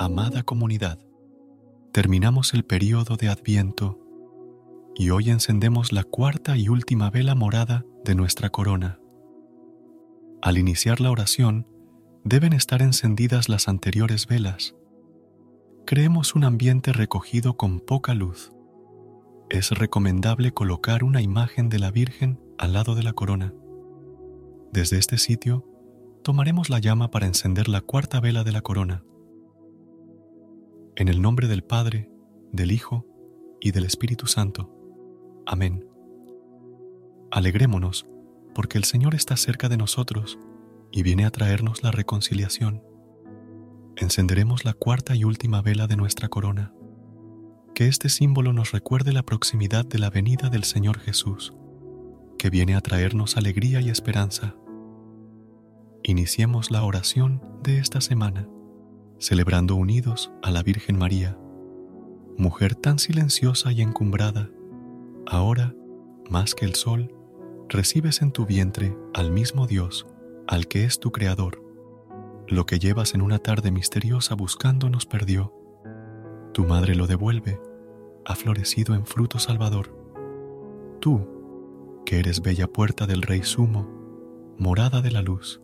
Amada comunidad, terminamos el período de Adviento y hoy encendemos la cuarta y última vela morada de nuestra corona. Al iniciar la oración, deben estar encendidas las anteriores velas. Creemos un ambiente recogido con poca luz. Es recomendable colocar una imagen de la Virgen al lado de la corona. Desde este sitio, tomaremos la llama para encender la cuarta vela de la corona. En el nombre del Padre, del Hijo y del Espíritu Santo. Amén. Alegrémonos, porque el Señor está cerca de nosotros y viene a traernos la reconciliación. Encenderemos la cuarta y última vela de nuestra corona. Que este símbolo nos recuerde la proximidad de la venida del Señor Jesús, que viene a traernos alegría y esperanza. Iniciemos la oración de esta semana, celebrando unidos a la Virgen María, mujer tan silenciosa y encumbrada, ahora, más que el sol, recibes en tu vientre al mismo Dios al que es tu Creador. Lo que llevas en una tarde misteriosa buscando nos perdió. Tu madre lo devuelve, ha florecido en fruto salvador. Tú, que eres bella puerta del Rey Sumo, morada de la luz,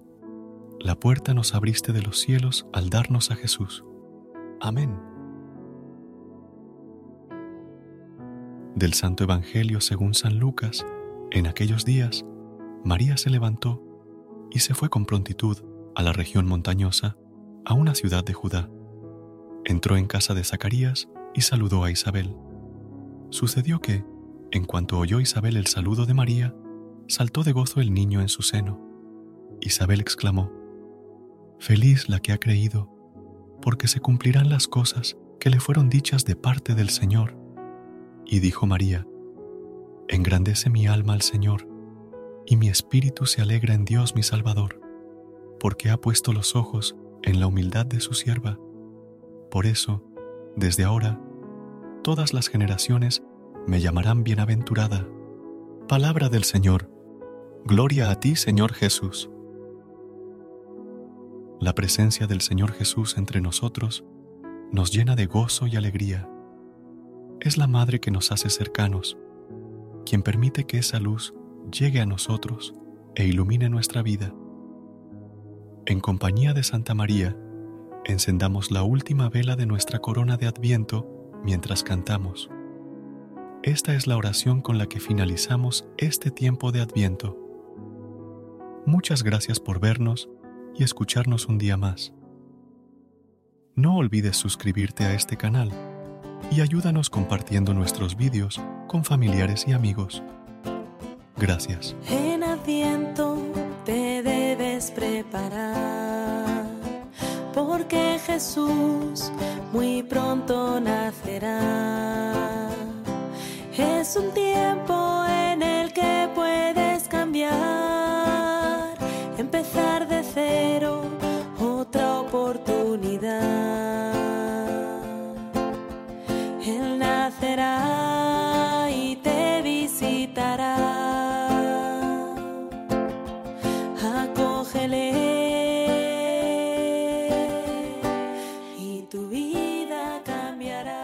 la puerta nos abriste de los cielos al darnos a Jesús. Amén. Del Santo Evangelio según San Lucas, en aquellos días, María se levantó y se fue con prontitud a la región montañosa, a una ciudad de Judá. Entró en casa de Zacarías y saludó a Isabel. Sucedió que, en cuanto oyó Isabel el saludo de María, saltó de gozo el niño en su seno. Isabel exclamó, Feliz la que ha creído, porque se cumplirán las cosas que le fueron dichas de parte del Señor. Y dijo María, Engrandece mi alma al Señor y mi espíritu se alegra en Dios mi Salvador, porque ha puesto los ojos en la humildad de su sierva. Por eso, desde ahora, todas las generaciones me llamarán bienaventurada. Palabra del Señor. Gloria a ti, Señor Jesús. La presencia del Señor Jesús entre nosotros nos llena de gozo y alegría. Es la Madre que nos hace cercanos, quien permite que esa luz llegue a nosotros e ilumine nuestra vida. En compañía de Santa María, encendamos la última vela de nuestra corona de Adviento mientras cantamos. Esta es la oración con la que finalizamos este tiempo de Adviento. Muchas gracias por vernos y escucharnos un día más. No olvides suscribirte a este canal y ayúdanos compartiendo nuestros vídeos con familiares y amigos. Gracias. En te debes preparar, porque Jesús muy pronto nacerá. Es un visitará. Acógele y tu vida cambiará.